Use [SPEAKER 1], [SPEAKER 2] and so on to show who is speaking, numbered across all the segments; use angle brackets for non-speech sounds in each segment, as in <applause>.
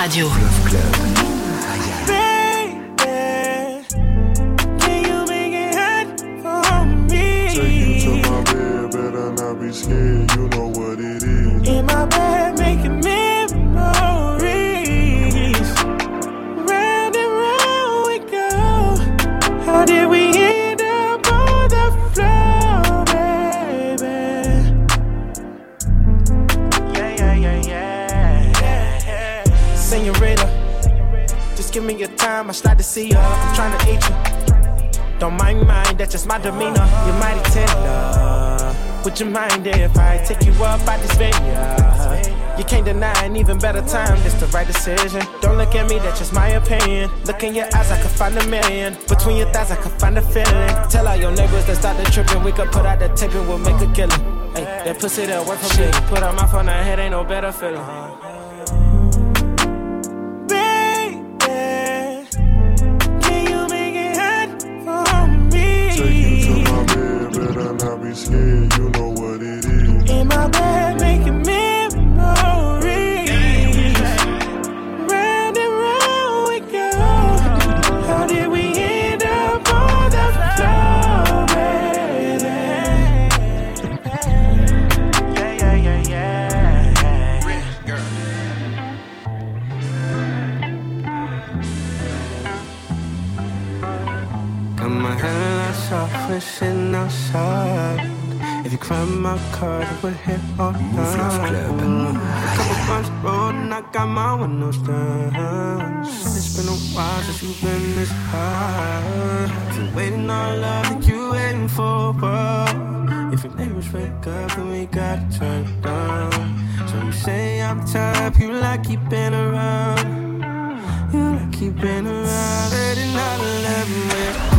[SPEAKER 1] Radio.
[SPEAKER 2] scared, you know
[SPEAKER 3] just my demeanor. You're mighty tender. Would you mind if I take you up by this venue? You can't deny an even better time, it's the right decision. Don't look at me, that's just my opinion. Look in your eyes, I could find a million. Between your thighs, I could find a feeling. Tell all your neighbors that start the tripping, we could put out the tape and we'll make a killing. Hey, that pussy that work for me. Put on my phone, I head ain't no better feeling.
[SPEAKER 2] Scared, you know
[SPEAKER 4] off, outside. If you climb my car, we're here all night. Couple bunch road and I got my windows down. It's been a while since you've been this high. You're waiting on love, then you waiting for what? If your neighbors wake up, then we gotta turn down. So you say I'm type you like keeping around. You like keeping around. 39 11, we're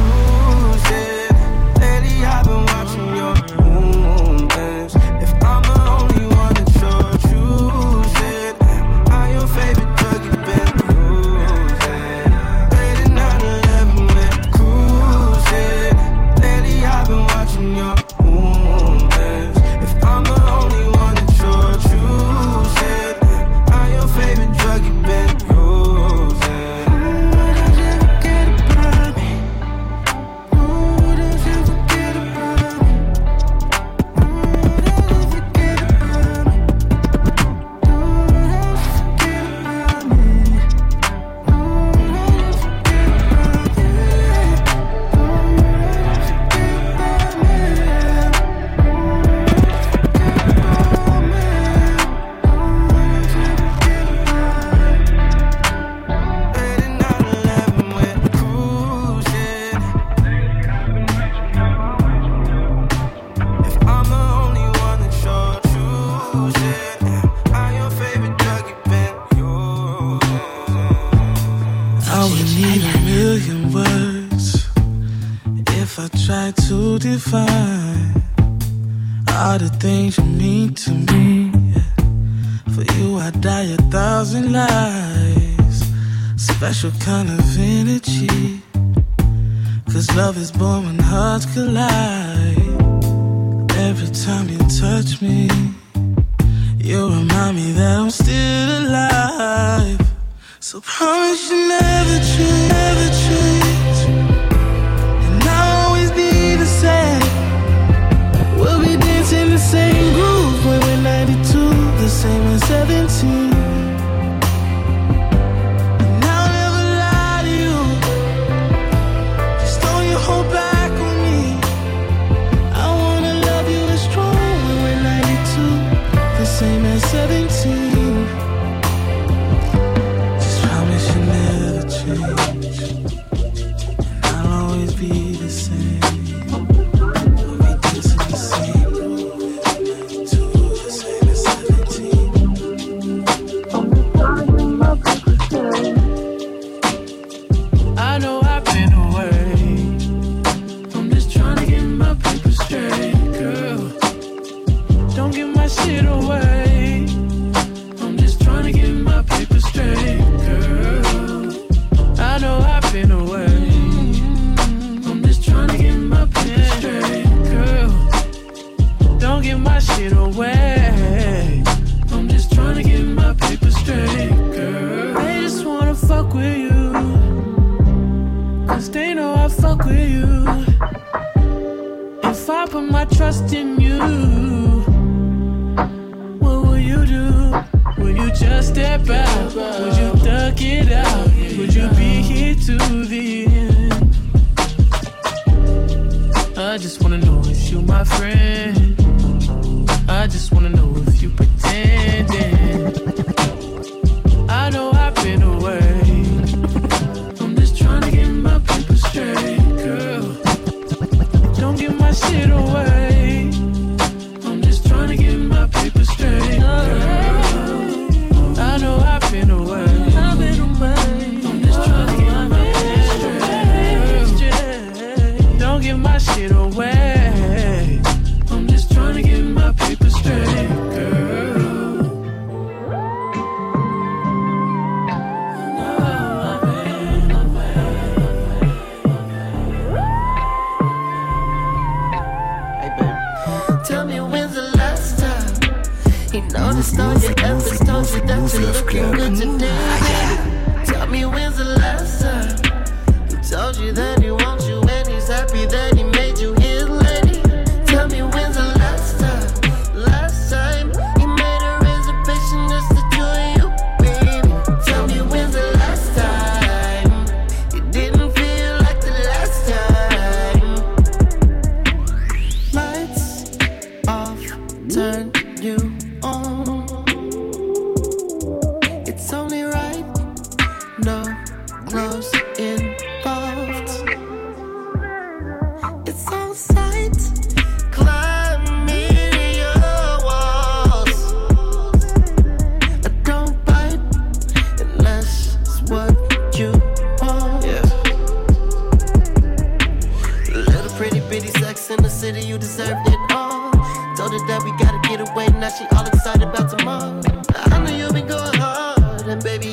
[SPEAKER 4] Every time you touch me, you remind me that I'm still alive. So promise you never change, never change. And I'll always be the same. We'll be dancing the same groove when we're 92, the same as 17.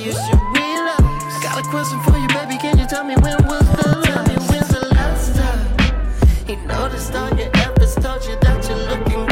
[SPEAKER 4] you
[SPEAKER 5] should relax. Got a question for you, baby. Can you tell me when was the last? Tell me when's the last time You noticed all your efforts, told you that you're looking.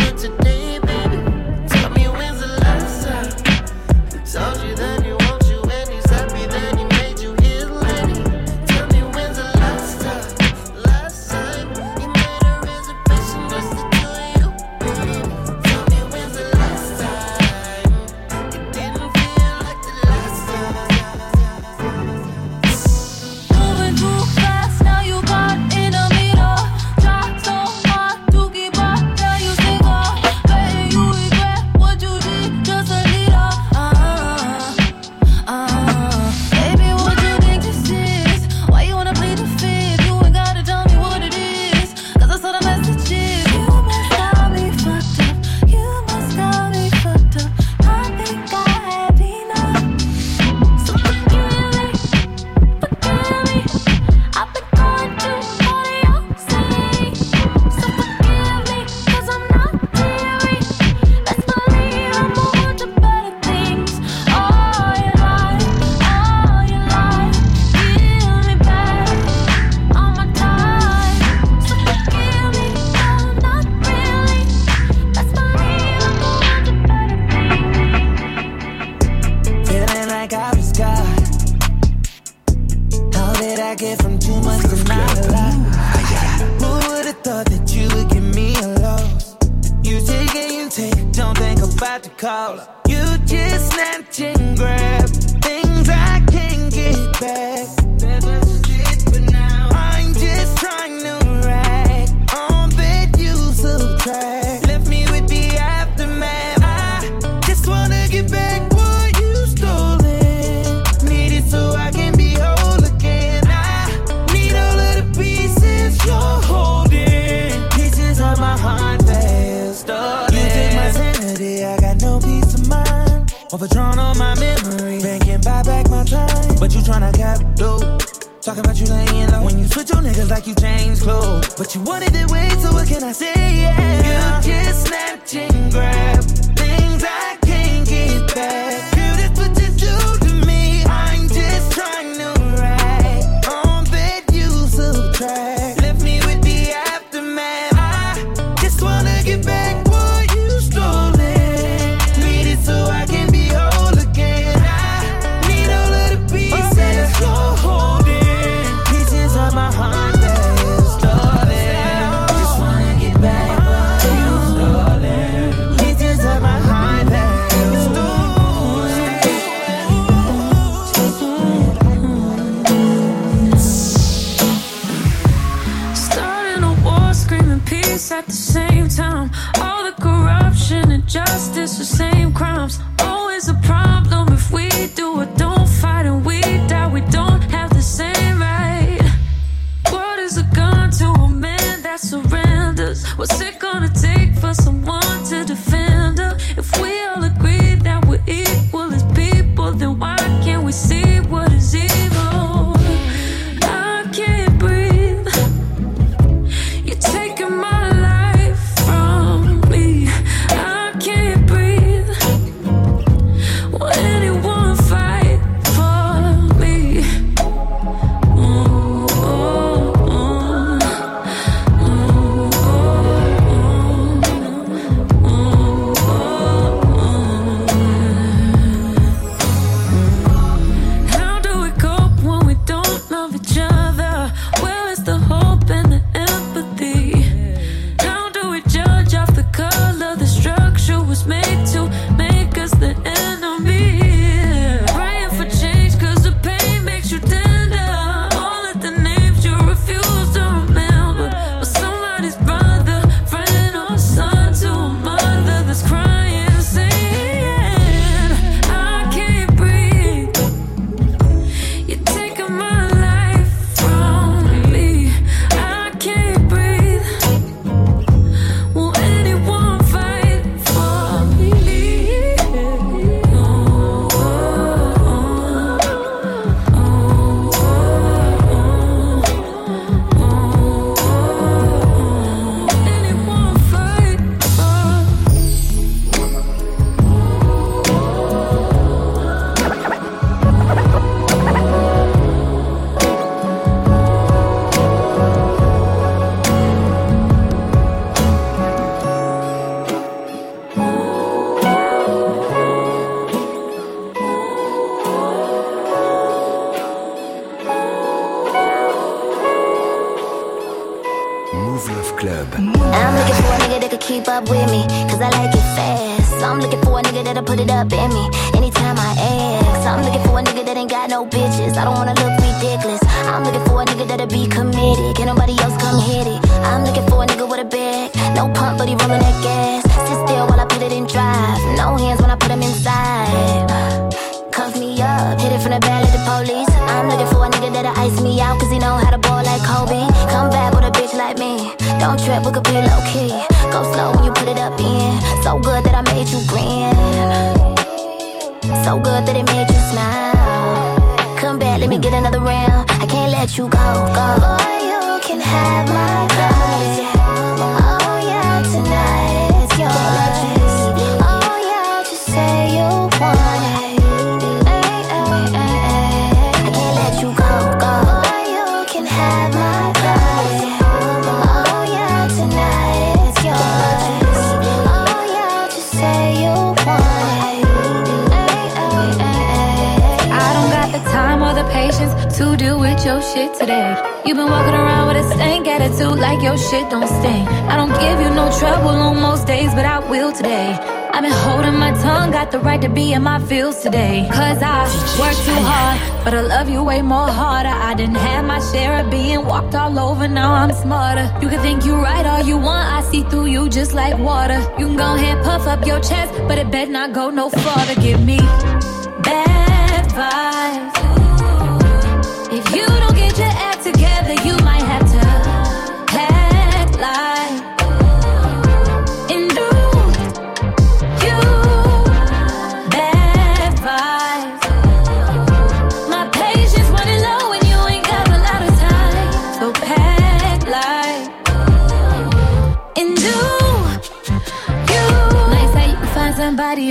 [SPEAKER 6] shit don't sting. I don't give you no trouble on most days, but I will today. I've been holding my tongue, got the right to be in my fields today. Cause I work too hard, but I love you way more harder. I didn't have my share of being walked all over, now I'm smarter. You can think you're right all you want, I see through you just like water. You can go ahead, puff up your chest, but it better not go no farther. Give me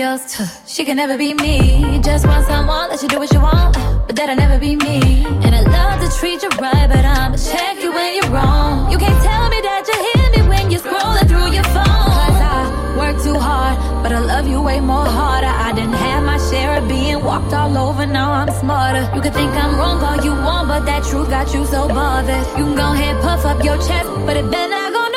[SPEAKER 6] else. She can never be me. Just want someone that you do what you want, but that'll never be me. And I love to treat you right, but I'ma check you when you're wrong. You can't tell me that you hear me when you're scrolling through your phone. Cause I work too hard, but I love you way more harder. I didn't have my share of being walked all over, now I'm smarter. You can think I'm wrong all you want, but that truth got you so bothered. You can go ahead, puff up your chest, but it better not
[SPEAKER 7] gonna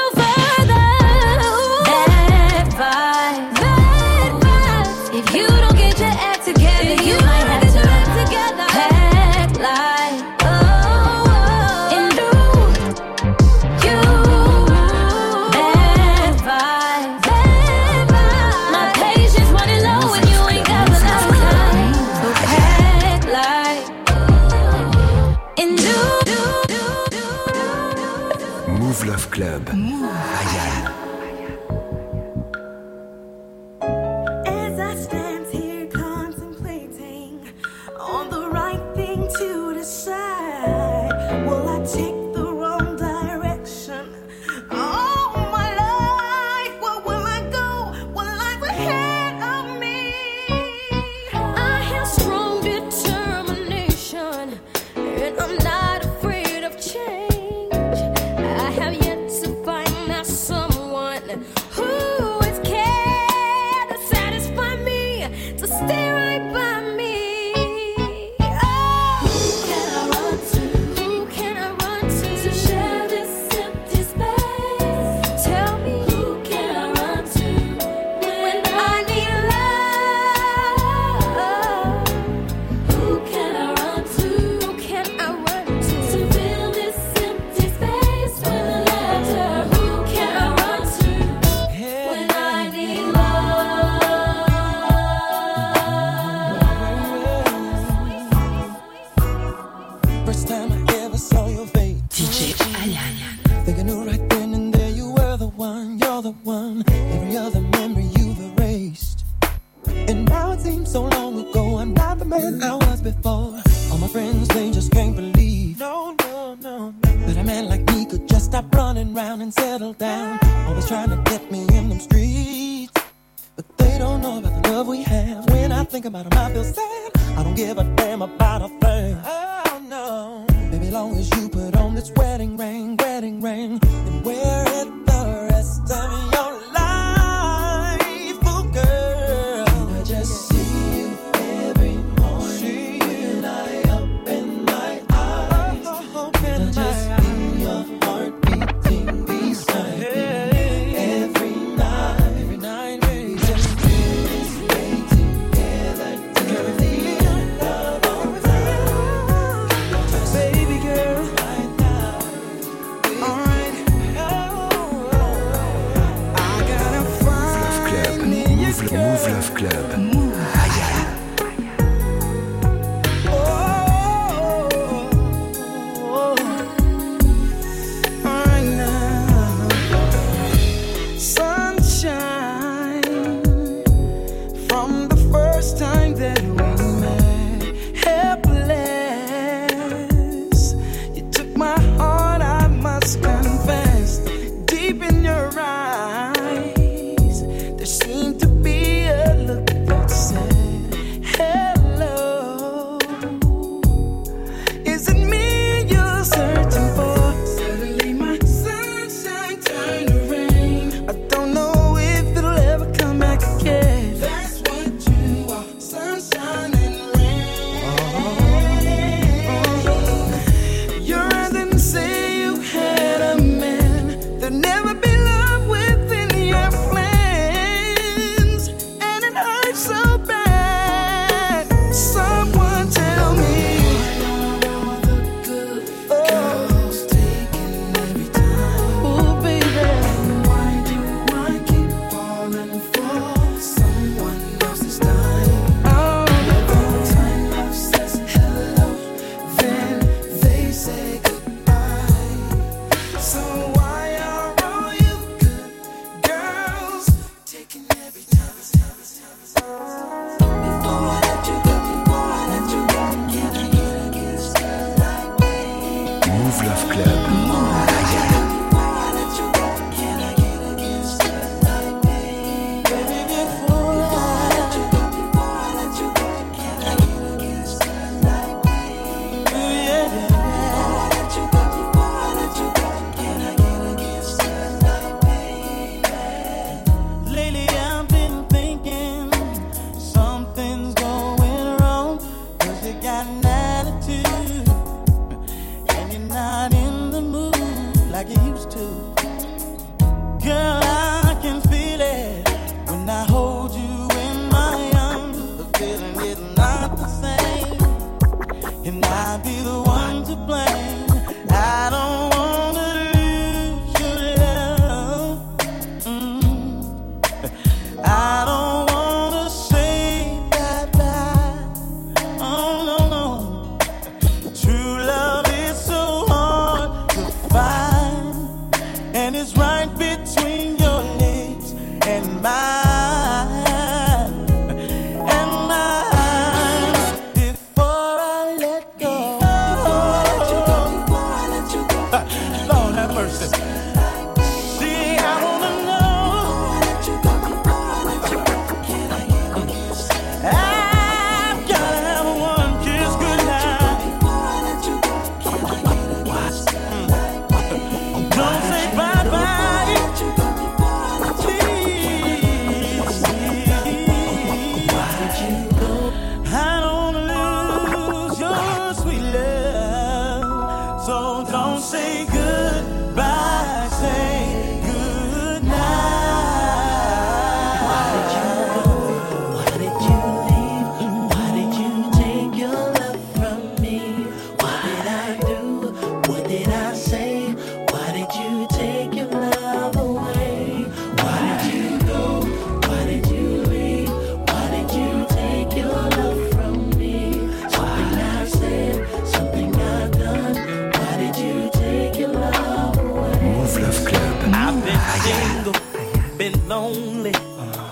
[SPEAKER 8] lonely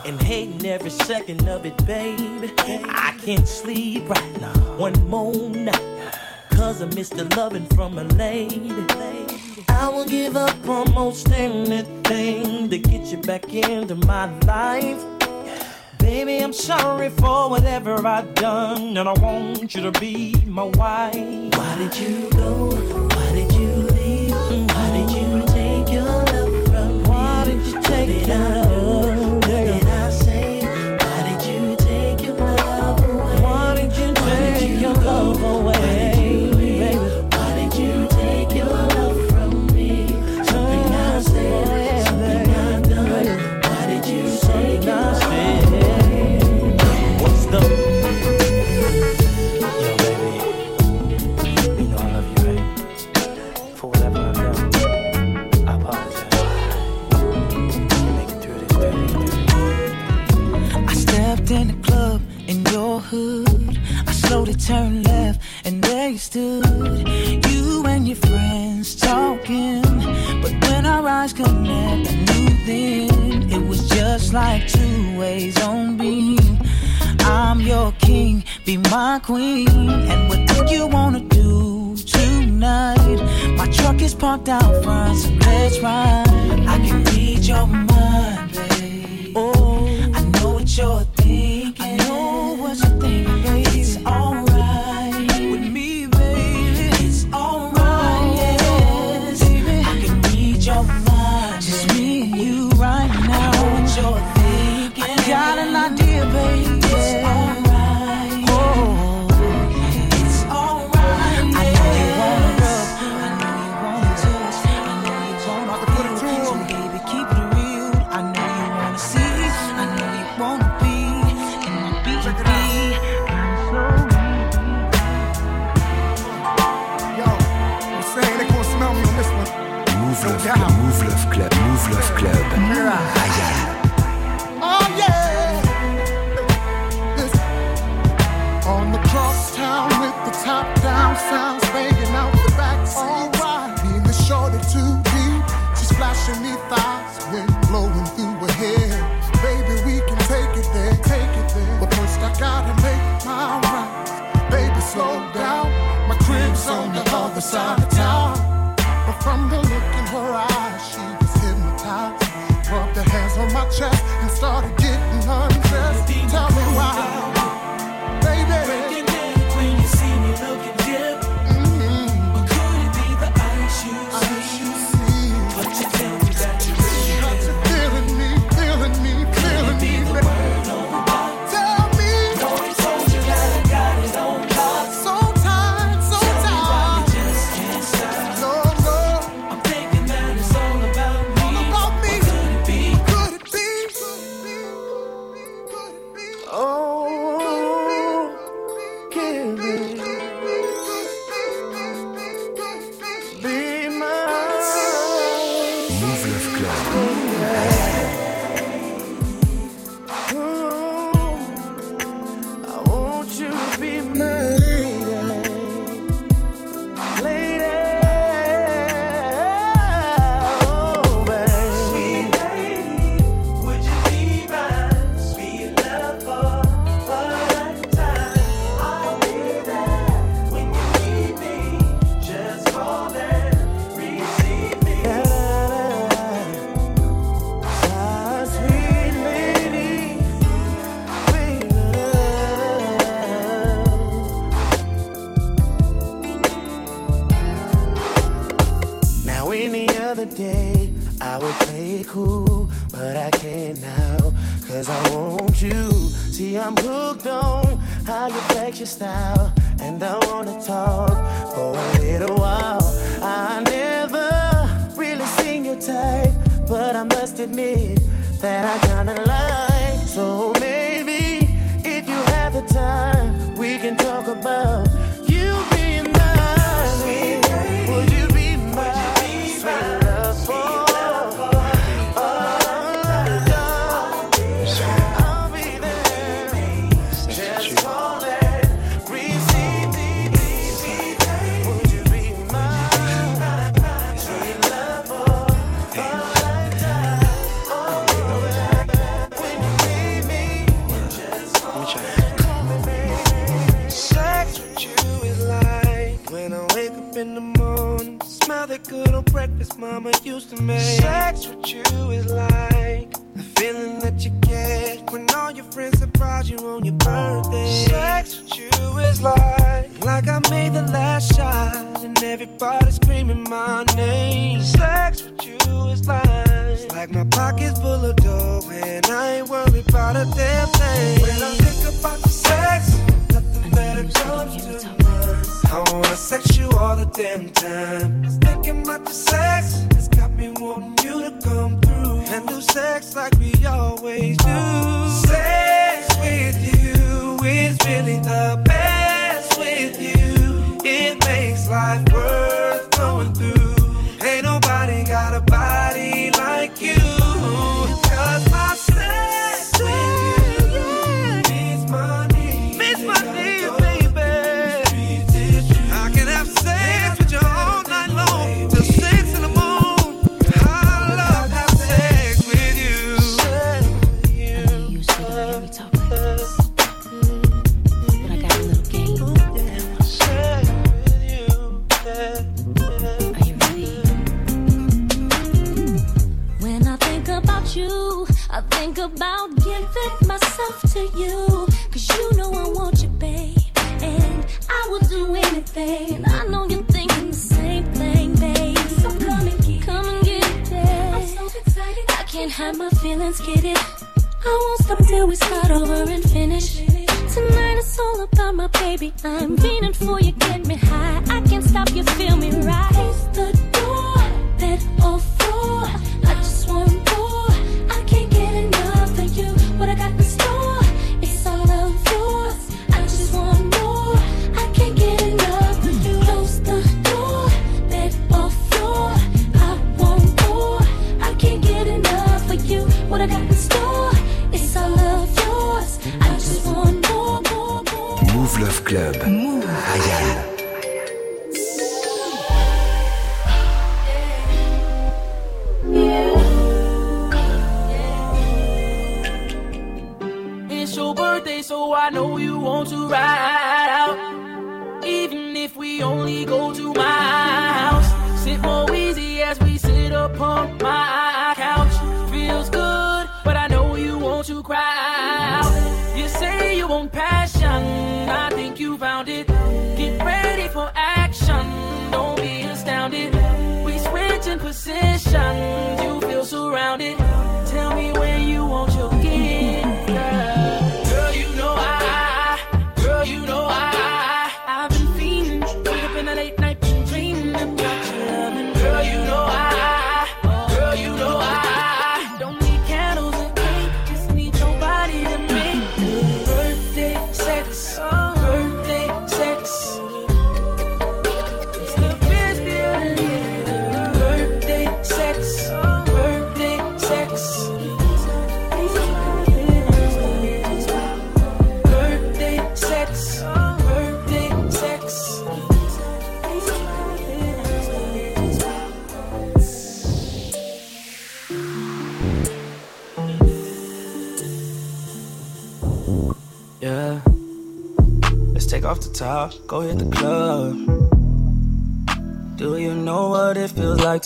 [SPEAKER 8] and hating every second of it, baby. I can't sleep right now. One more night, cause I missed the loving from a lady. I will give up almost anything to get you back into my life. Baby, I'm sorry for whatever I've done, and I want you to be my wife. Why did you go? Why did you leave? Why did you take your love from me? Why did you take it
[SPEAKER 9] out? turn left, and there you stood. You and your friends talking. But when our eyes connect, I knew then it was just like two ways on beam. I'm your king, be my queen. And what do you wanna do tonight? My truck is parked out front, so let's ride. I can read your mind, babe. Oh, I know what you're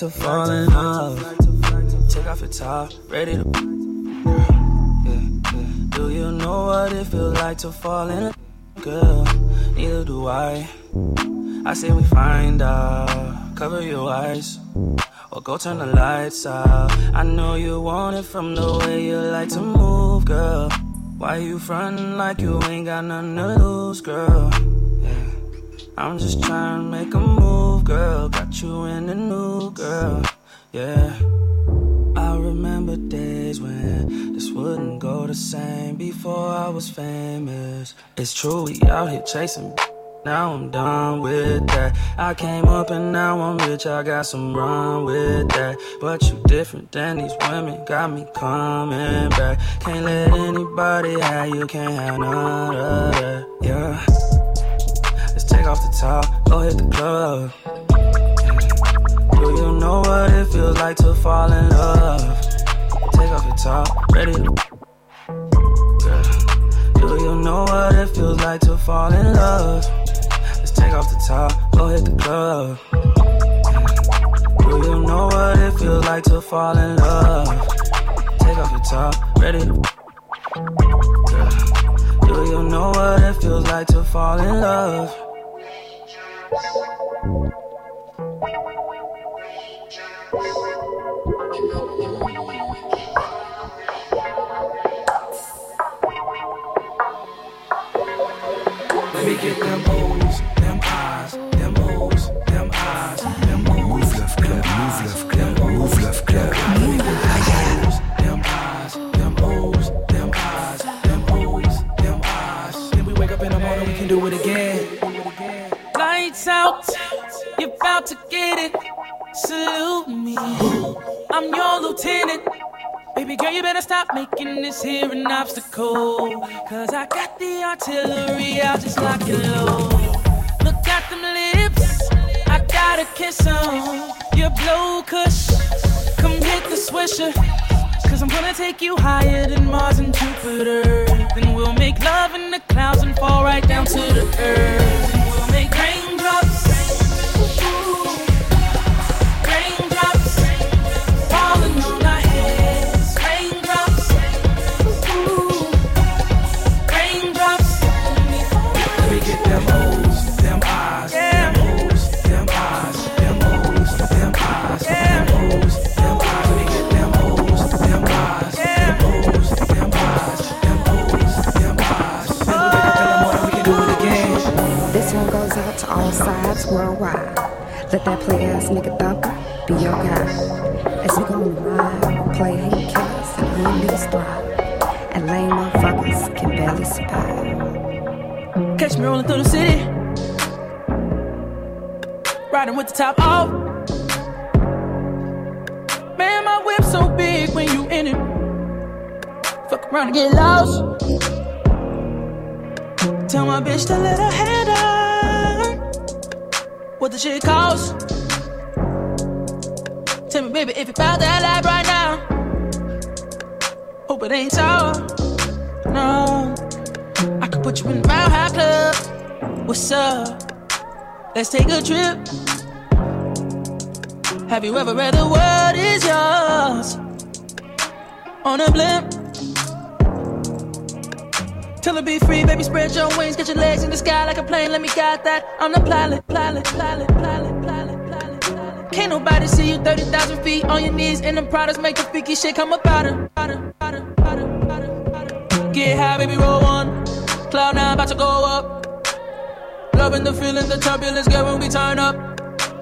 [SPEAKER 4] to fall in love. Take off your top, ready to. Do you know what it feels like to fall in? love, Girl, neither do I. I say we find out. Cover your eyes or go turn the lights out. I know you want it from the way you like to move, girl. Why you frontin' like you ain't got nothing to lose, girl? Yeah. I'm just trying to make a move, girl. Got you in the news. Yeah, I remember days when this wouldn't go the same before I was famous. It's true, we out here chasing. Now I'm done with that. I came up and now I'm rich. I got some run with that. But you different than these women. Got me coming back. Can't let anybody have you. Can't have none of that. Yeah. Let's take off the top. Go hit the club know what it feels like to fall in love. Take off your top, ready? Girl, do you know what it feels like to fall in love? Let's take off the top, go hit the club. Do you know what it feels like to fall in love? Take off your top, ready? Girl, do you know what it feels like to fall in love? Do it again.
[SPEAKER 1] Lights out, you're about to get it. Salute me, I'm your lieutenant. Baby girl, you better stop making this here an obstacle. Cause I got the artillery, I'll just lock it low. Look at them lips, I gotta kiss 'em. You blow kush, come hit the swisher. Cause I'm gonna take you higher than Mars and Jupiter. Then we'll make love in the clouds and fall right down to the earth.
[SPEAKER 4] Let
[SPEAKER 10] that play ass nigga thumper be your guy. As we go on the ride, play hate killers and niggas thrive. And lame motherfuckers can barely survive.
[SPEAKER 1] Catch me rolling through the city. Riding with the top off. Man, my whip so big when you in it. Fuck around and get lost. Tell my bitch to let her head down. What the shit cost? Tell me, baby, if you found that life right now. Hope it ain't sour. No. I could put you in the Mile High Club. What's up? Let's take a trip. Have you ever read the world is yours? On a blimp. Till it be free, baby. Spread your wings, get your legs in the sky like a plane. Let me guide that. I'm the pilot, pilot, pilot, pilot, pilot, pilot, pilot. Can't nobody see you 30,000 feet on your knees. And them products make the freaky shit come up out of. Get high, baby, roll one. Cloud nine about to go up. Loving the feeling, the turbulence, get when we turn up.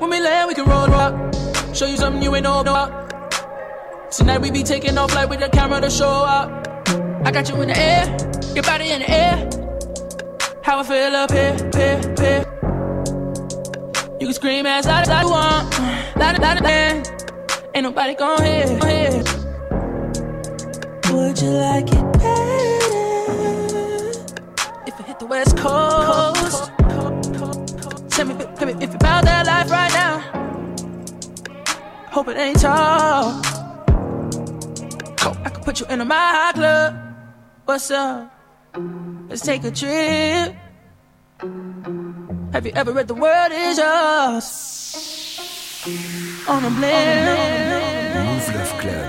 [SPEAKER 1] When we land, we can roll rock. Show you something you ain't know about. Tonight we be taking off like with the camera to show up. I got you in the air, your body in the air. How I feel up here, here, here. You can scream as loud as you want, loud, loud, loud. Ain't nobody gon' hear. Would you like it better if I hit the West Coast? Tell me, baby, if you about that life right now. Hope it ain't tall. I could put you in a my club. What's up? Let's take a trip. Have you ever read The World Is Yours? On a blend.
[SPEAKER 11] Mouv' Love Club.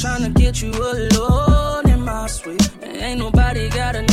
[SPEAKER 4] Trying to get you alone in my suite. Ain't nobody gotta know,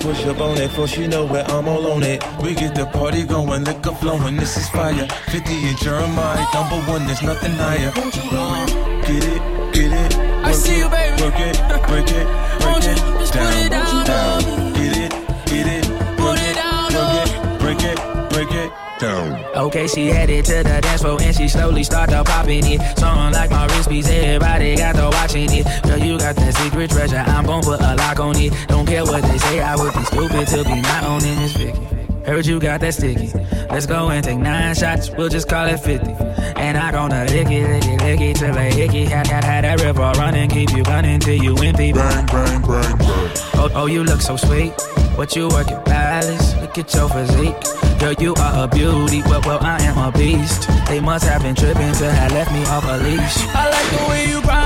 [SPEAKER 12] push up on it, for she know where I'm all on it. We get the party going, liquor flowing, this is fire. 50 in Jeremih, number one, there's nothing higher. Get it, get it.
[SPEAKER 13] I see you, baby.
[SPEAKER 12] Work it, break it, <laughs> break it,
[SPEAKER 13] down, put it down,
[SPEAKER 12] down. Get it, get it.
[SPEAKER 13] Put it down,
[SPEAKER 12] work it, break it, break it. Down.
[SPEAKER 2] Okay, she headed to the dance floor and she slowly started popping it. Song like my piece. Everybody got to watching it. Girl, you got that secret treasure. I'm gon' put a lock on it. Don't care what they say, I would be stupid to be not owning this Vicky. Heard you got that sticky. Let's go and take nine shots. We'll just call it 50. And I'm gonna lick it, lick it, lick it till they hickey. Had, had, had that river running. Keep you running till you empty. Bang, bang, bang, bang. Oh, oh, you look so sweet. What you work at Palace? Look at your physique. Girl, you are a beauty, but well, I am a beast. They must have been tripping to have left me off a leash.
[SPEAKER 13] I like the way you grind.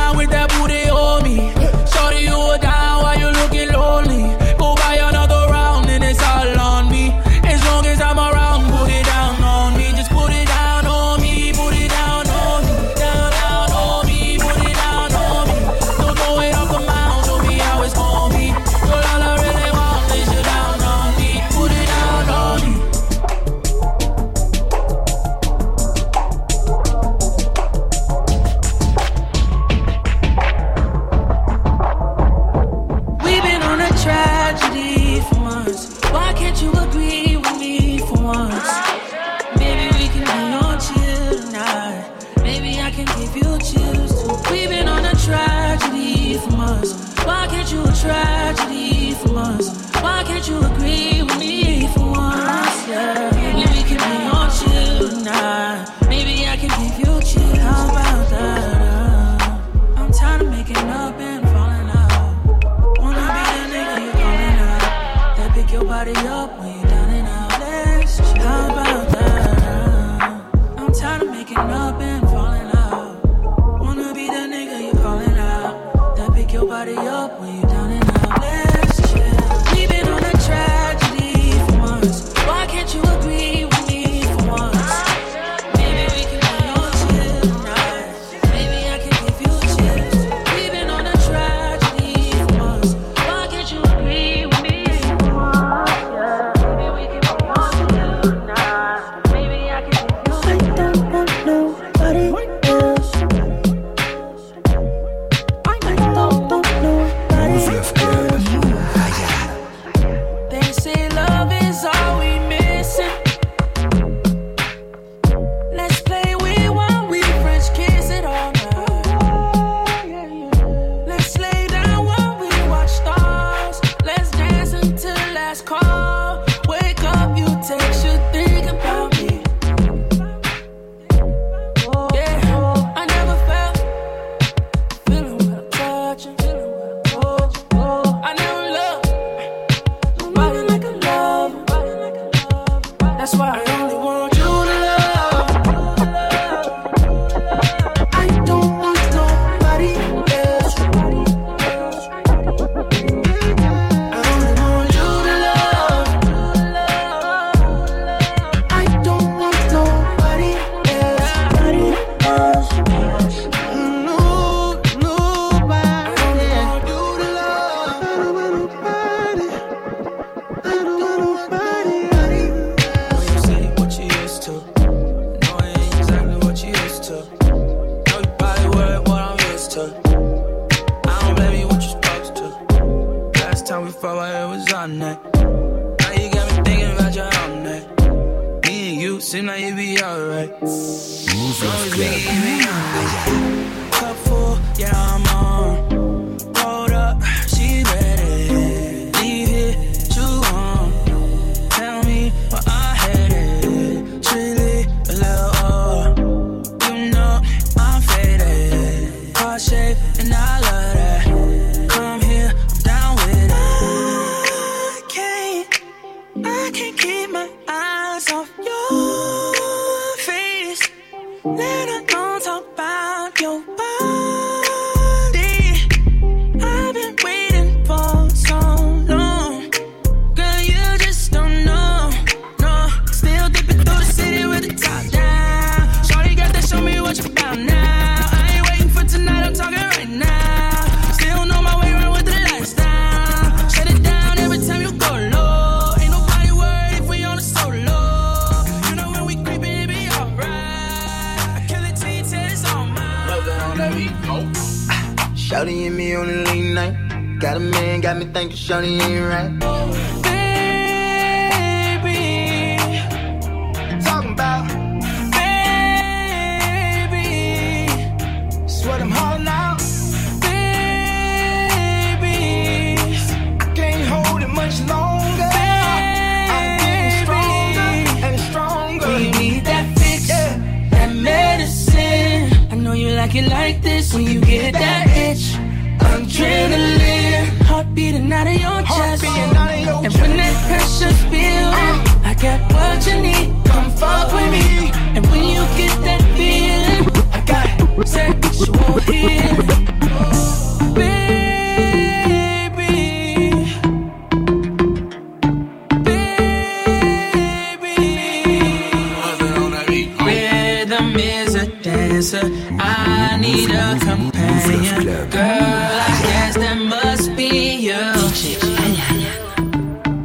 [SPEAKER 13] I need a companion. Girl, I guess that must be you.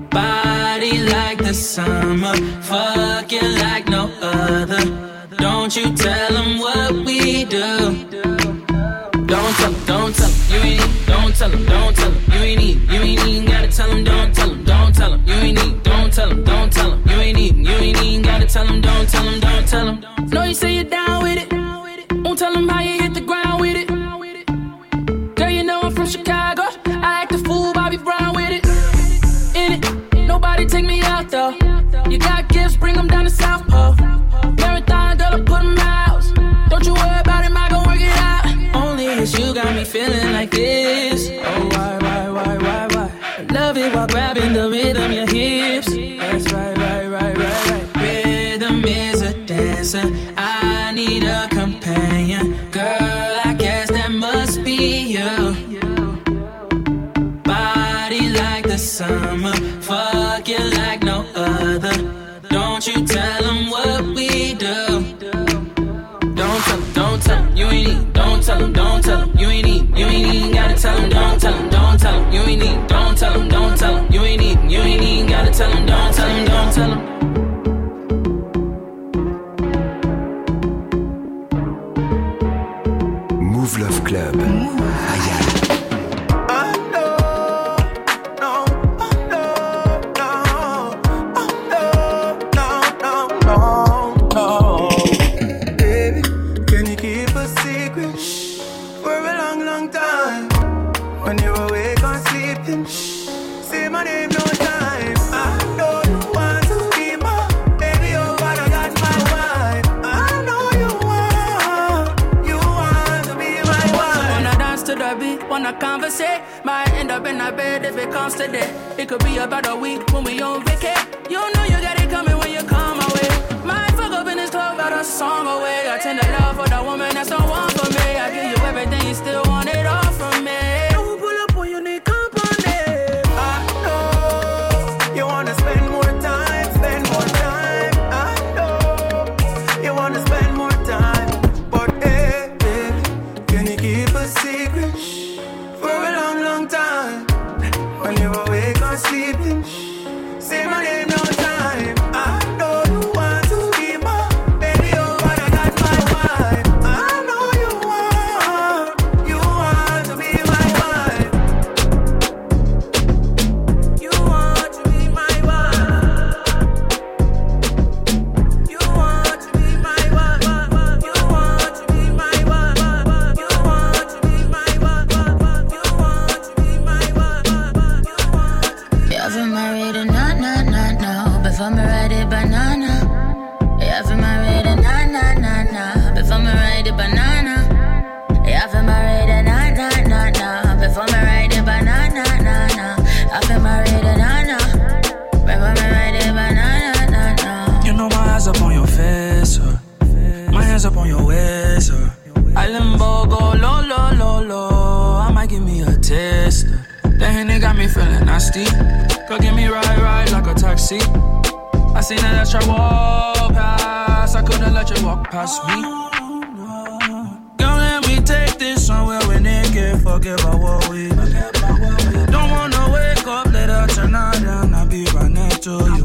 [SPEAKER 13] Body like the summer, fucking like no other. Don't you tell them what we do. Don't tell them, don't tell them, you ain't need, don't tell them, don't tell them, you ain't need, you ain't even gotta tell them, don't tell them, don't tell them, you ain't need, don't tell them, don't tell them, you ain't even, you ain't even gotta tell them, don't tell them, don't tell them. No, you say you're down with it, won't tell them how you him, don't tell him, don't tell him. You ain't need, don't tell him, don't tell him. You ain't need, you ain't need, gotta tell him, don't tell him, don't tell
[SPEAKER 14] him. see. I
[SPEAKER 15] seen an extra walk past. I couldn't let you walk past me. Don't let me take this somewhere we naked. Forget about what we. Don't wanna wake up later tonight and I be right next to
[SPEAKER 11] you.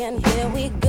[SPEAKER 11] And
[SPEAKER 16] here we go.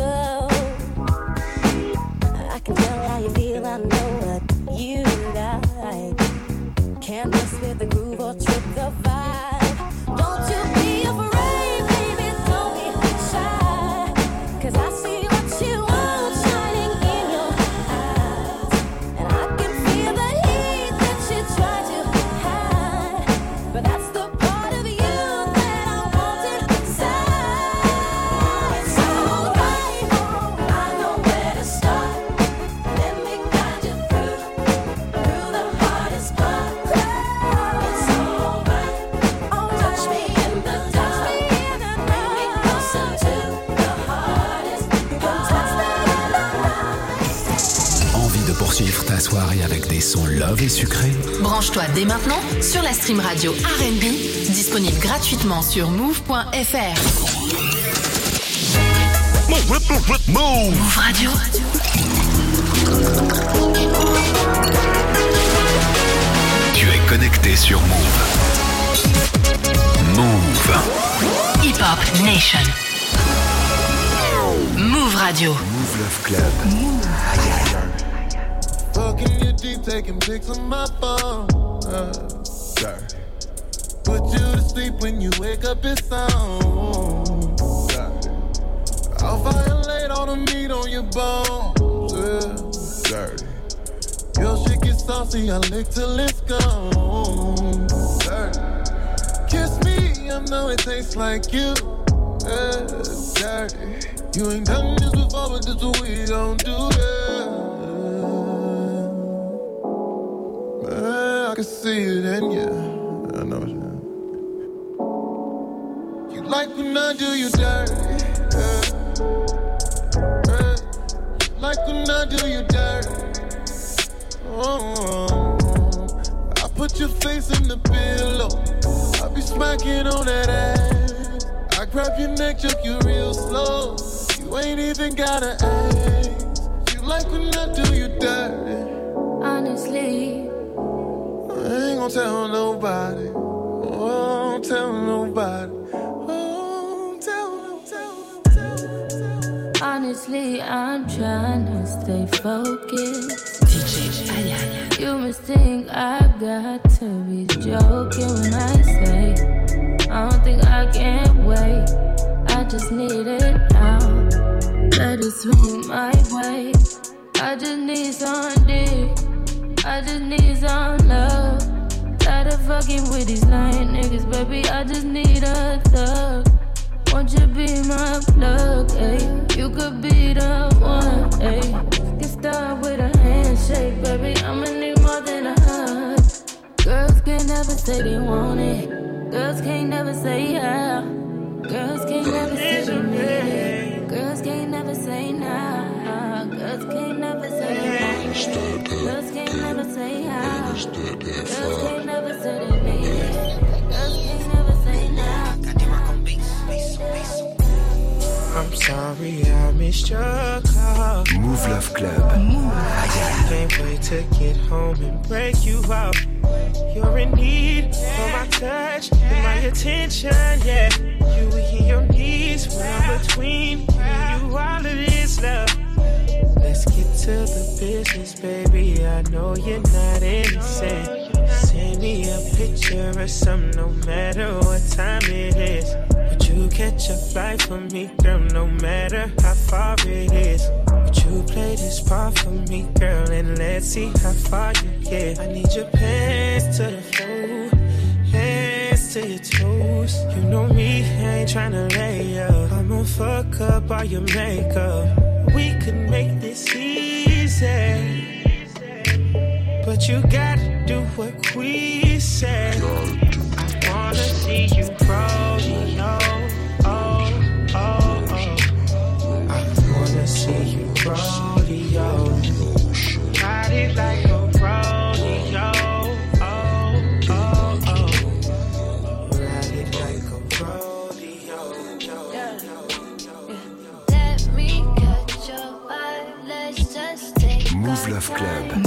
[SPEAKER 17] Branche-toi dès maintenant sur la stream radio RB, disponible gratuitement sur move.fr. Move Radio.
[SPEAKER 11] Tu es connecté sur Move. Move.
[SPEAKER 17] Hip Hop Nation. Move Radio.
[SPEAKER 11] Move Love Club.
[SPEAKER 9] Fucking you deep, taking pics on my phone. Uh, sorry. Put you to sleep when you wake up, it's on. Sorry. I'll violate all the meat on your bones. Yeah. Dirty. Your shit gets saucy, I lick till it's gone. Dirty. Kiss me, I know it tastes like you. Yeah. Dirty. You ain't done this before, but this is what we gon' do, yeah. Man, I can see it in you. I know you're You like when I do you dirty. Yeah. Yeah. You like when I do you dirty. Oh, I put your face in the pillow. I be smacking on that ass. I grab your neck, choke you real slow. You ain't even gotta ask. You like when I do you dirty. Gonna tell nobody. Don't tell nobody. Oh, tell, tell, tell.
[SPEAKER 16] honestly, I'm trying to stay focused. Can't never say.
[SPEAKER 3] I'm sorry I missed your call.
[SPEAKER 11] Mouv' Love Club.
[SPEAKER 3] Can't wait to get home and break you out. You're in need of my touch and my attention, yeah. You hear your needs when I'm between me and you all of this love. Let's get to the business, baby. I know you're not innocent. Send me a picture or something, no matter what time it is. Would you catch a flight for me, girl, no matter how far it is? Would you play this part for me, girl, and let's see how far you get? I need your pants to the floor, hands to your toes. You know me, I ain't tryna lay up. I'ma fuck up all your makeup. We could make this easy. But you gotta do what we say. I wanna see you
[SPEAKER 11] Club.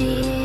[SPEAKER 16] You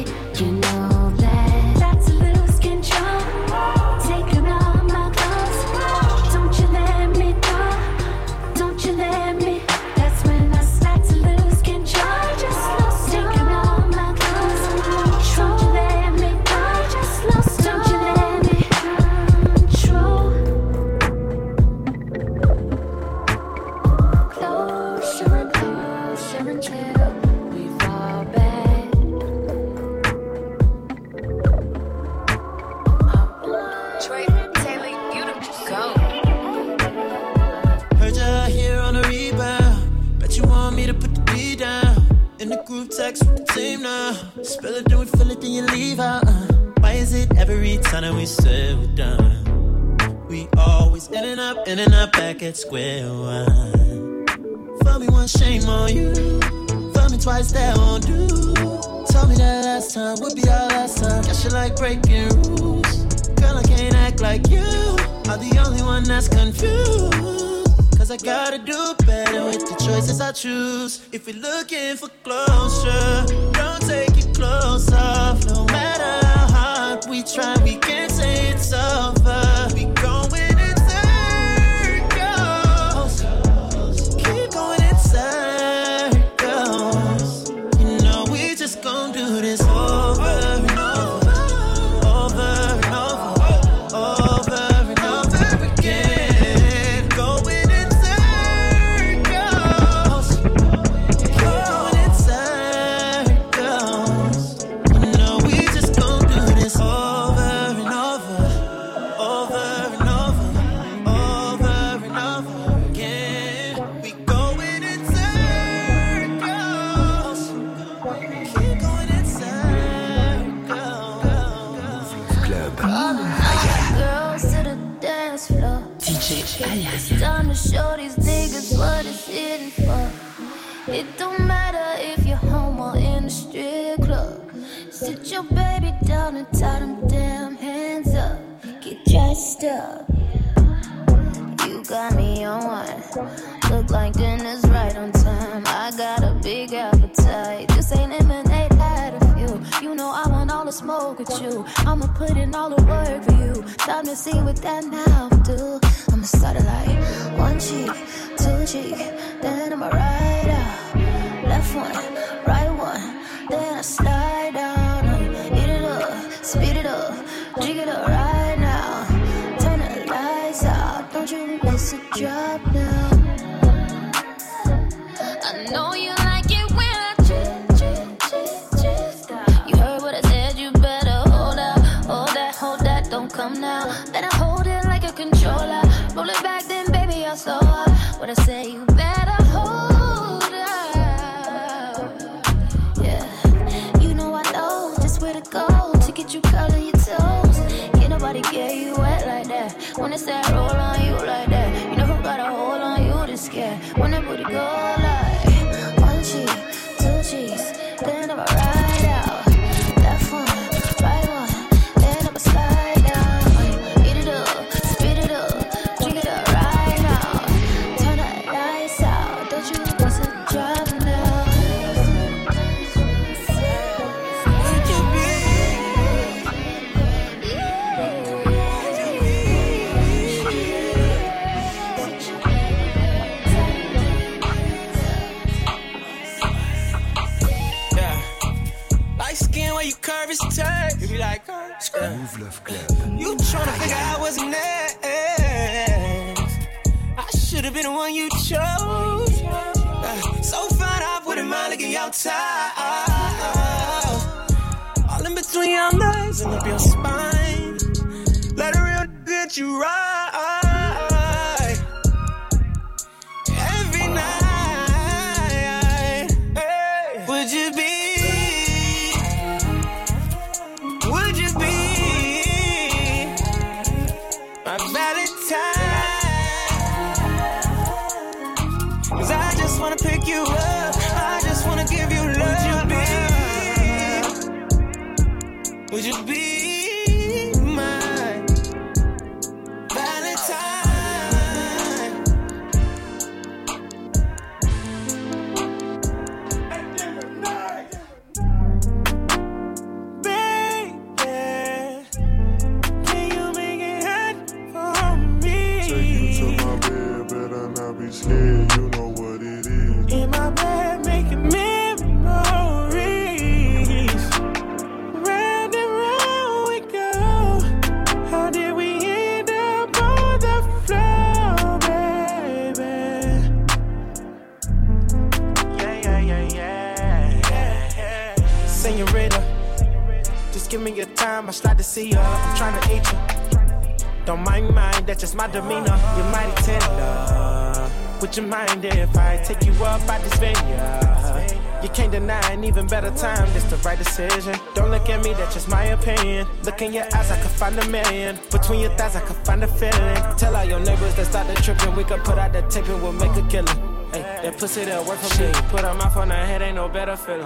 [SPEAKER 16] Look in your
[SPEAKER 3] eyes, I could find a million. Between your thighs, I could find a feeling. Tell all your neighbors that start the tripping. We could put out the tape and we'll make a killing. Hey, that pussy that work for me. Put on my phone, her head ain't no better feeling.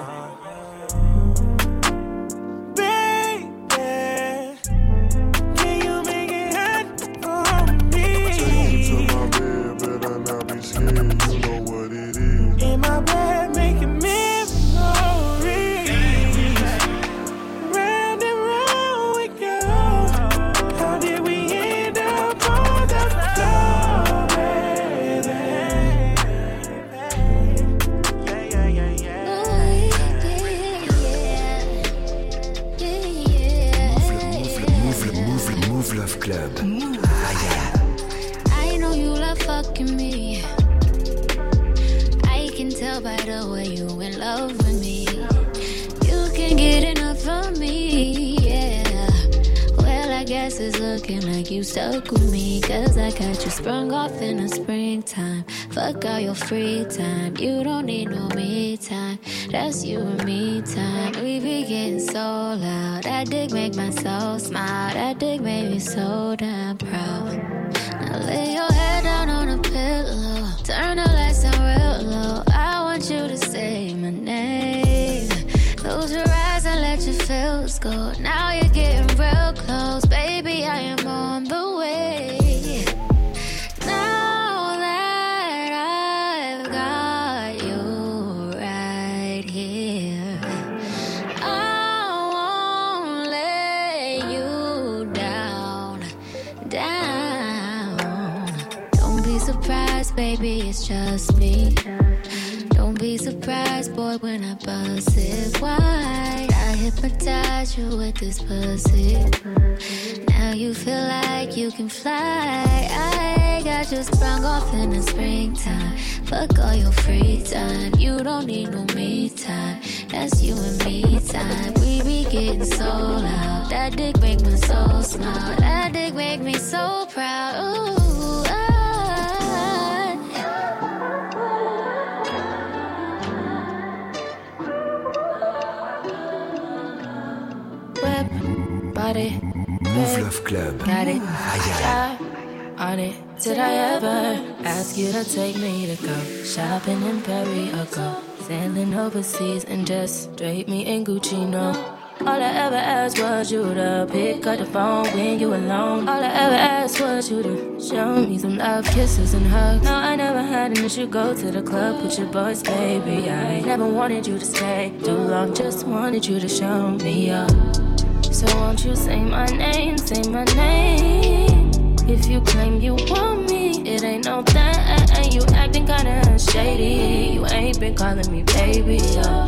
[SPEAKER 3] Go.
[SPEAKER 6] Now hypnotize you with this pussy. Now you feel like you can fly. I got you sprung off in the springtime. Fuck all your free time. You don't need no me time. That's you and me time. We be getting so loud. That dick make my soul smile. That dick make me so proud. Ooh, body,
[SPEAKER 11] Mouv' Love Club.
[SPEAKER 16] got it. On it. Did I ever ask you to take me to go shopping in Paris or go sailing overseas and just drape me in Gucci? No. All I ever asked was you to pick up the phone when you alone. All I ever asked was you to show me some love, kisses and hugs. No, I never had an issue. Go to the club with your boys, baby. I never wanted you to stay too long. Just wanted you to show me up. So won't you say my name, say my name? If you claim you want me, it ain't no thing. You acting kinda shady. You ain't been calling me baby. Uh.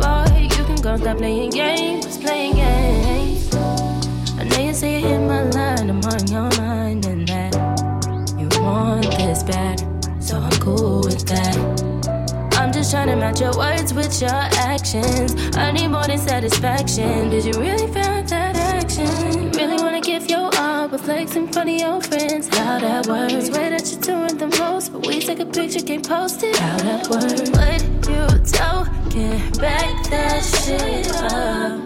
[SPEAKER 16] Boy, you can go stop playing games, playing games. I know you say you hit my line, I'm on your mind, and that you want this bad. So I'm cool with that. Trying to match your words with your actions. I need more than satisfaction. Did you really feel that action? Really wanna give your all, but flex in front of your friends. How that works? Swear that you're doing the most, but we take a picture, can't post it. How that works? What you talking? Back that shit up.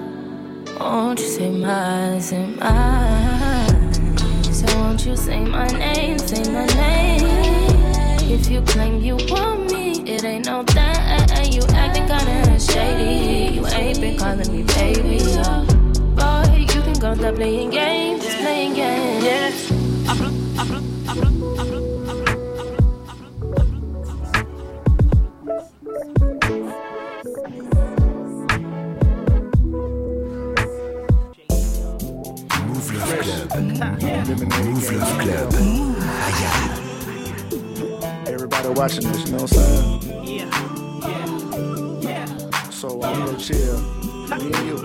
[SPEAKER 16] Won't you say mine, say mine? So won't you say my name, say my name? If you claim you want it ain't no that. You acting kinda shady. You ain't been calling me baby. Uh, boy, you can go stop playing games, playing games.
[SPEAKER 11] Mouv' Love Club. Mouv' Love Club. Aya.
[SPEAKER 18] Everybody watching this, you know what I'm saying? So uh, I'm gonna chill. Me and you.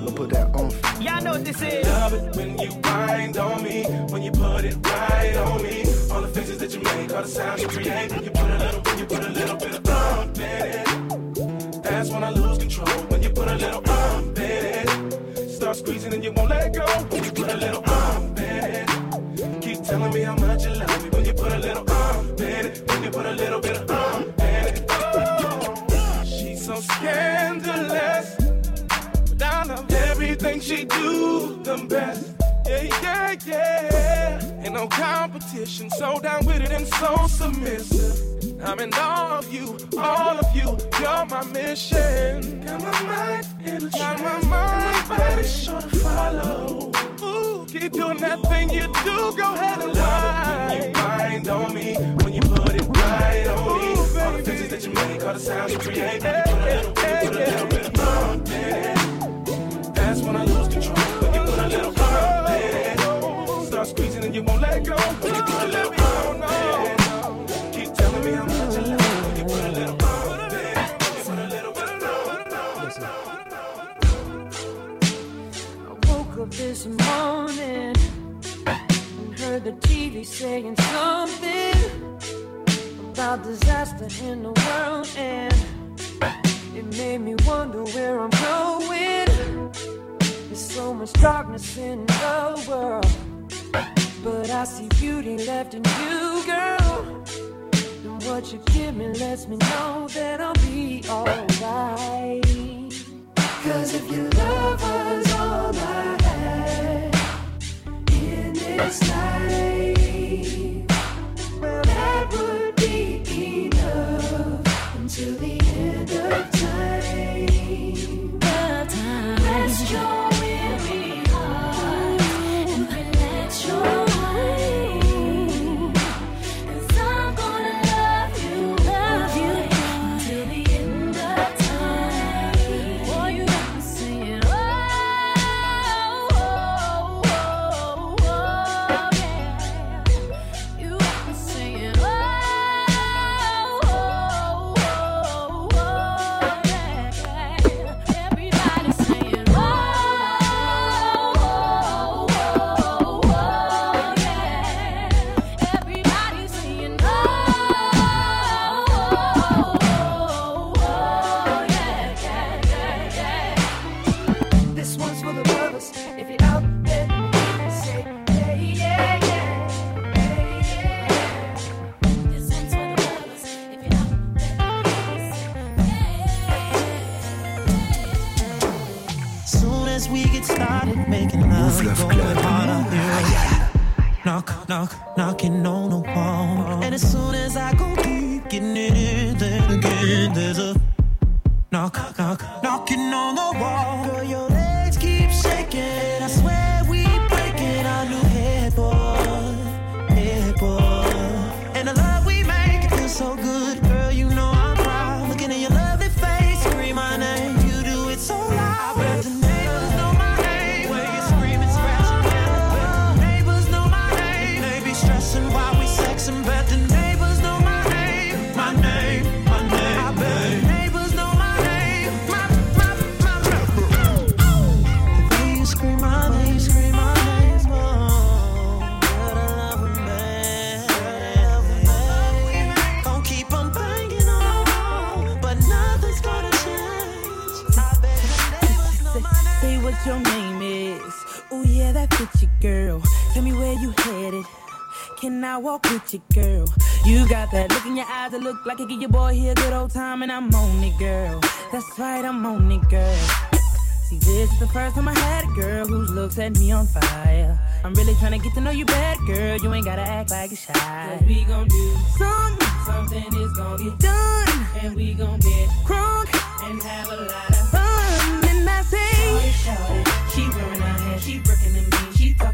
[SPEAKER 18] We'll put that on.
[SPEAKER 3] Y'all know what this is.
[SPEAKER 12] Love it when you wind on me, when you put it right on me. All the faces that you make, all the sounds you create. You put a little, when you put a little bit of ump in it. That's when I lose control. When you put a little ump in it. Start squeezing and you won't let go. When you put a little ump in it. Keep telling me how much you When put a little bit of it. Oh, she's so scandalous. But I love everything she do the best. Yeah, yeah, yeah. Ain't no competition. So down with it and so submissive. I'm in all of you, all of you. You're my mission. Got my mind in a Got my mind, baby, sure to follow. Ooh, keep doing that thing you do. Go ahead and lie. Mind on me, when you put it right on me. All the faces that you make, all the sounds you create. When you put a little, you put a little bit of. That's when I lose control. When you put a little love in. Oh. Start squeezing and you won't let go. When you put a little
[SPEAKER 19] TV saying something about disaster in the world, and it made me wonder where I'm going. There's so much darkness in the world, but I see beauty left in you, girl. And what you give me lets me know that I'll be alright. Cause if your love was all I had in this life, would be enough until the
[SPEAKER 5] Knock, knock, knocking on the wall. And as soon as I go deep, getting it in, then again, there's a knock, knock, knocking on the wall. Girl, girl.
[SPEAKER 20] Tell me where you headed. Can I walk with you, girl? You got that look in your eyes that look like it give your boy here a good old time, and I'm on it, girl. That's right, I'm on it, girl. See, this is the first time I had a girl whose looks set me on fire. I'm really trying to get to know you better, girl. You ain't gotta act like a shy. Cause we gon' do something, something is gon' get done. And we gon' get crunk and have a lot of fun. And I say, oh, shawty, she wearing her hair, she working them jeans, she talking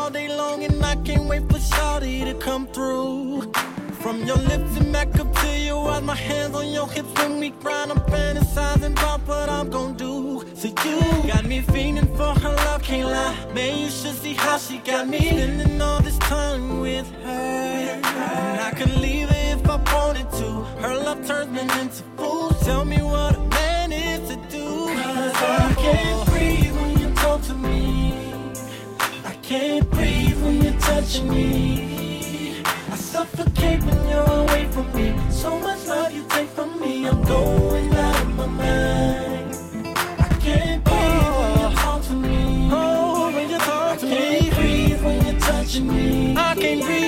[SPEAKER 5] To come through. From your lips and back up to your eyes, my hands on your hips when we grind. I'm fantasizing about what I'm gonna do. So you got me feeling for her love, can't lie. Man, you should see how she got me spending all this time with her. And I could leave her if I wanted to. Her love turns me into fools. Tell me what a man is to do. Cause I can't breathe when you talk to me. I can't breathe when you touch me. Suffocate when you're away from me. So much love you take from me. I'm going out of my mind. I can't breathe when you talk to me. Oh, when you talk to me. I can't breathe when you're touching me. I can't breathe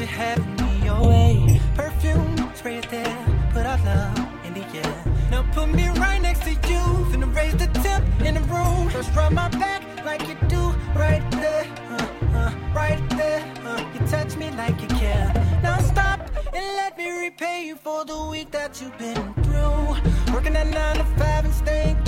[SPEAKER 5] you're having me your way. Perfume, spray it there, put our love in the air. Now put me right next to you, finna raise the temp in the room. Just rub my back like you do, right there, uh, uh, right there. Uh, you touch me like you care. Now stop and let me repay you for the week that you've been through. Working at nine to five and staying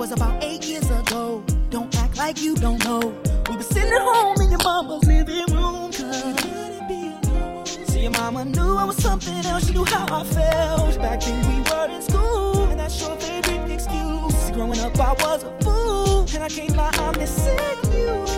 [SPEAKER 21] was about eight years ago. Don't act like you don't know. We were sitting at home in your mama's living room. See, your mama knew I was something else. She knew how I felt. Back then we were in school, and that's your favorite excuse. Growing up, I was a fool, and I can't lie, I'm missing you.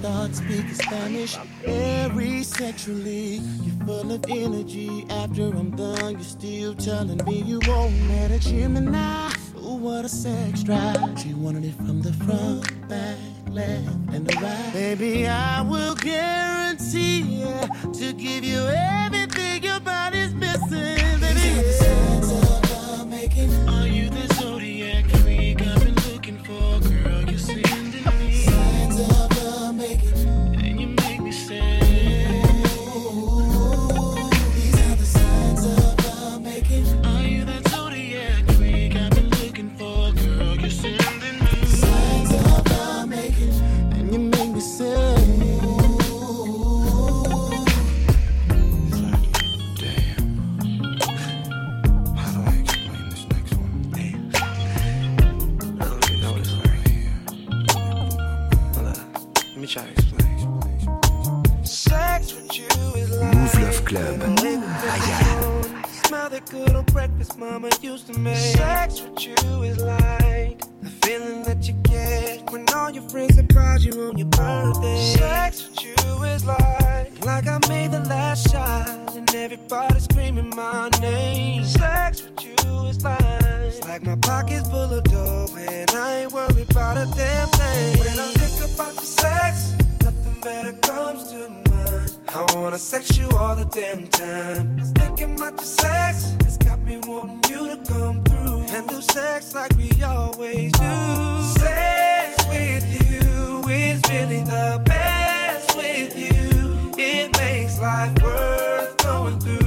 [SPEAKER 5] start speaking Spanish. Very sexually, you're full of energy. After I'm done, you're still telling me
[SPEAKER 11] Everybody screaming my name. Sex with you is like it's like my pockets full of dough and I ain't worried about a damn thing. When I think about your sex, nothing better comes to mind. I wanna sex you all the damn time. Just thinking about your sex, it's got me wanting you to come through and do sex like we always do. Sex with you is really the best with you. It makes life worth going through.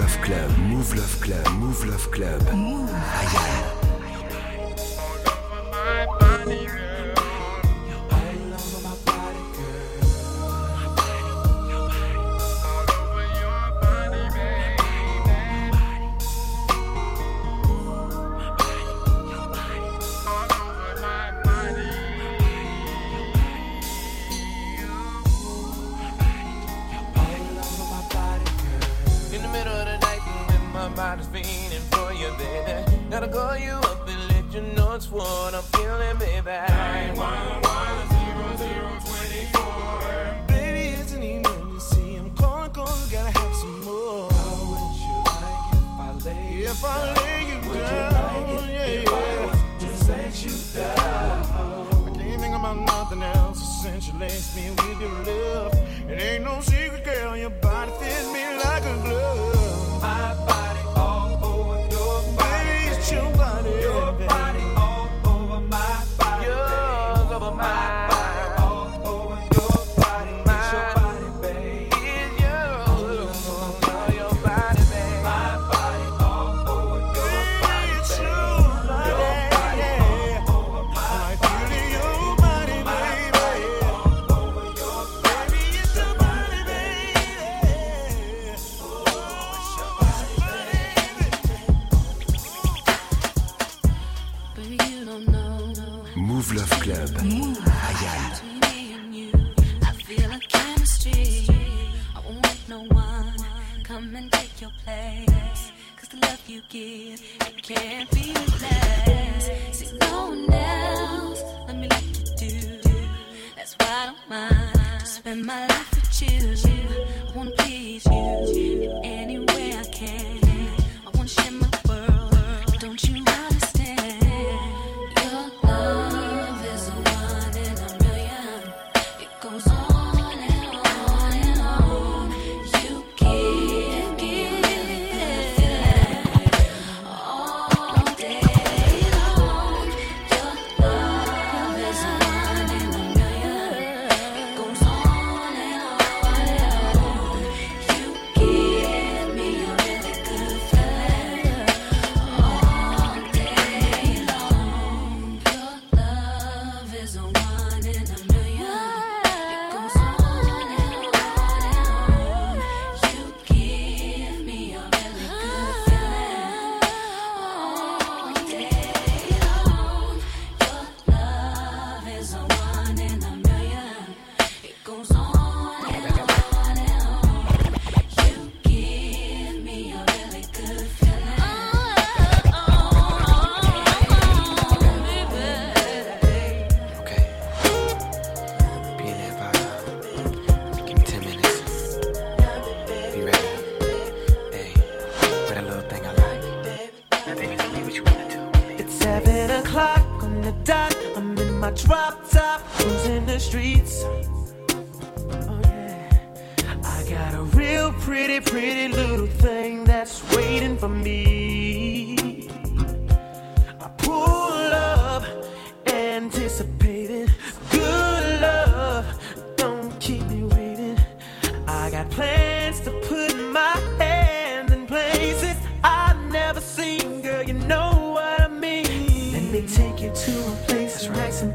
[SPEAKER 11] Love Club, Move Love Club, Move Love Club. Move.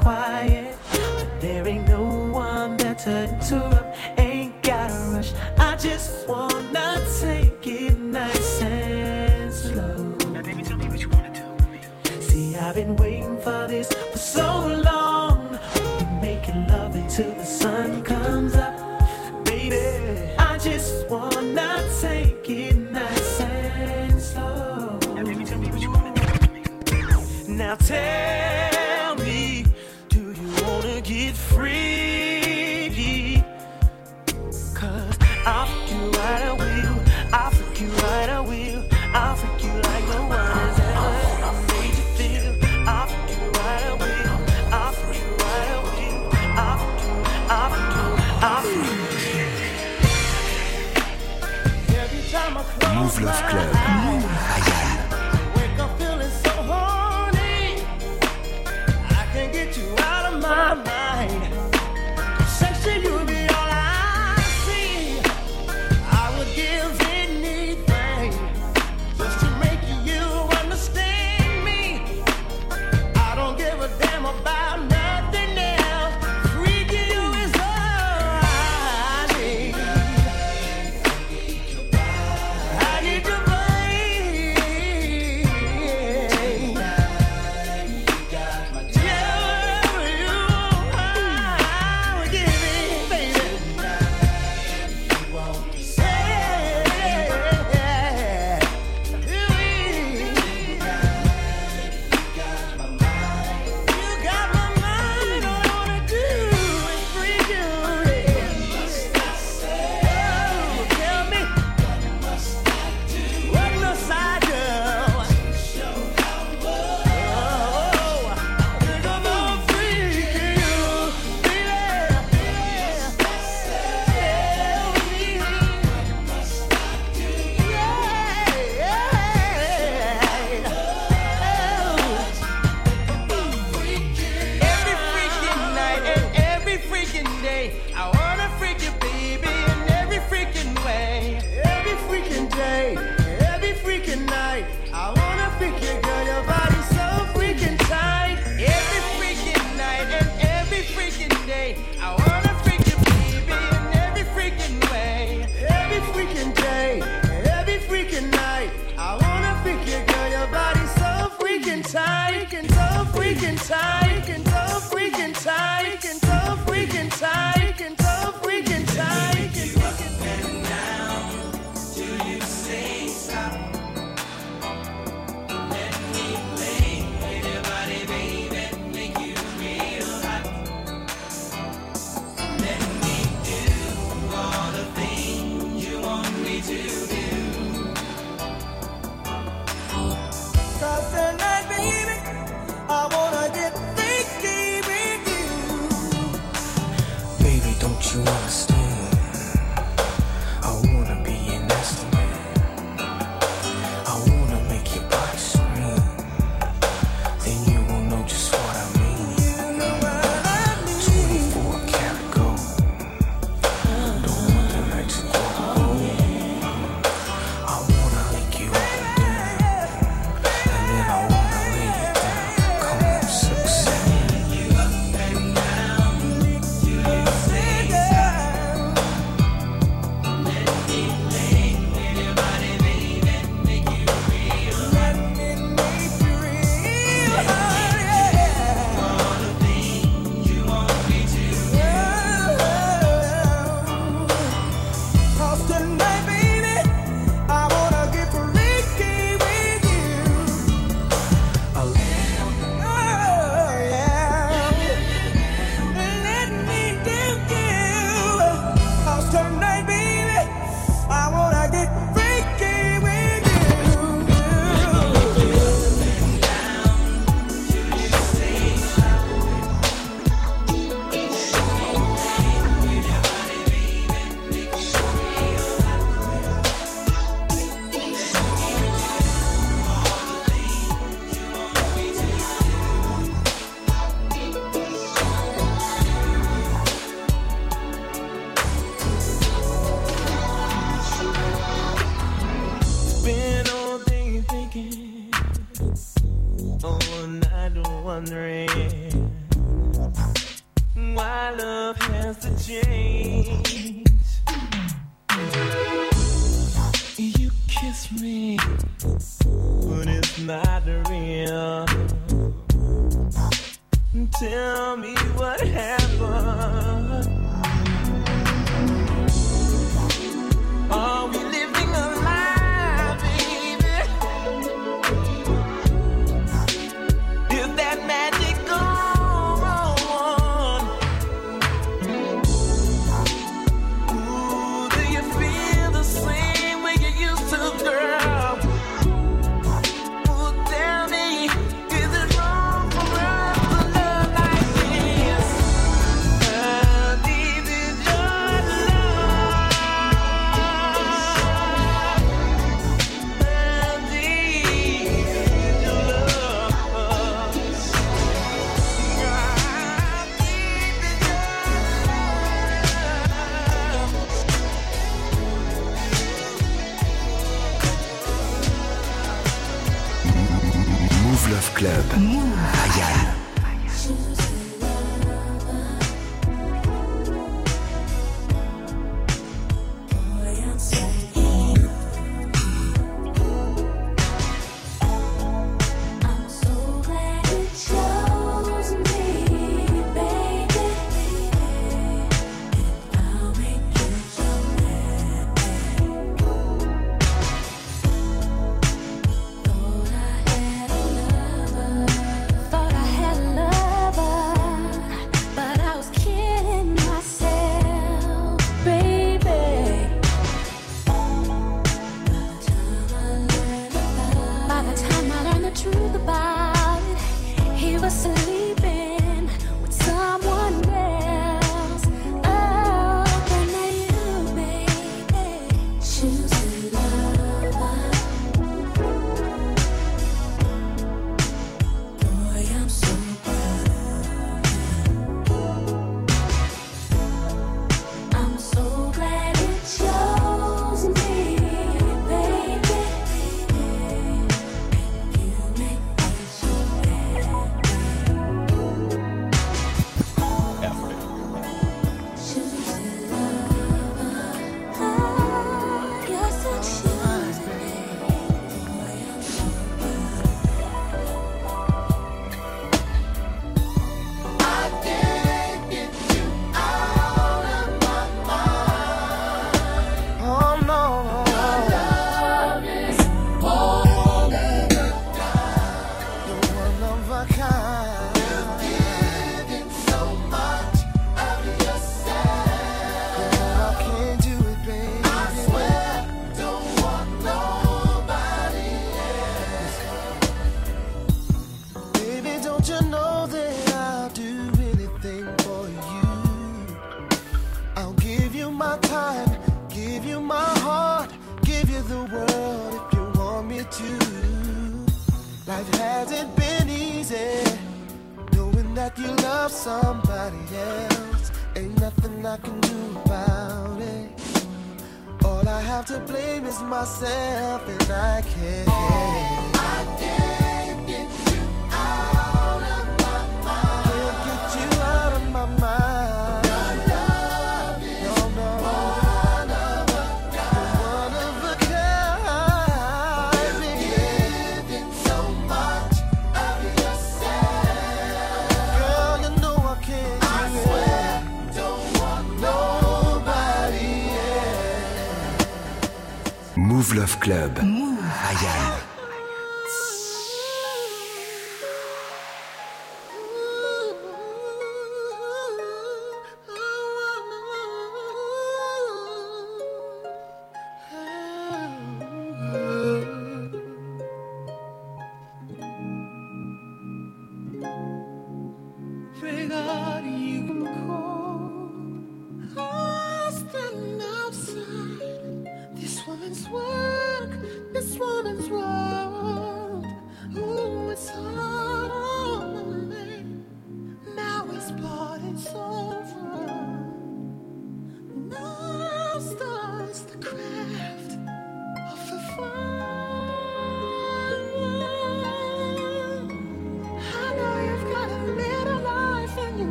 [SPEAKER 5] quiet.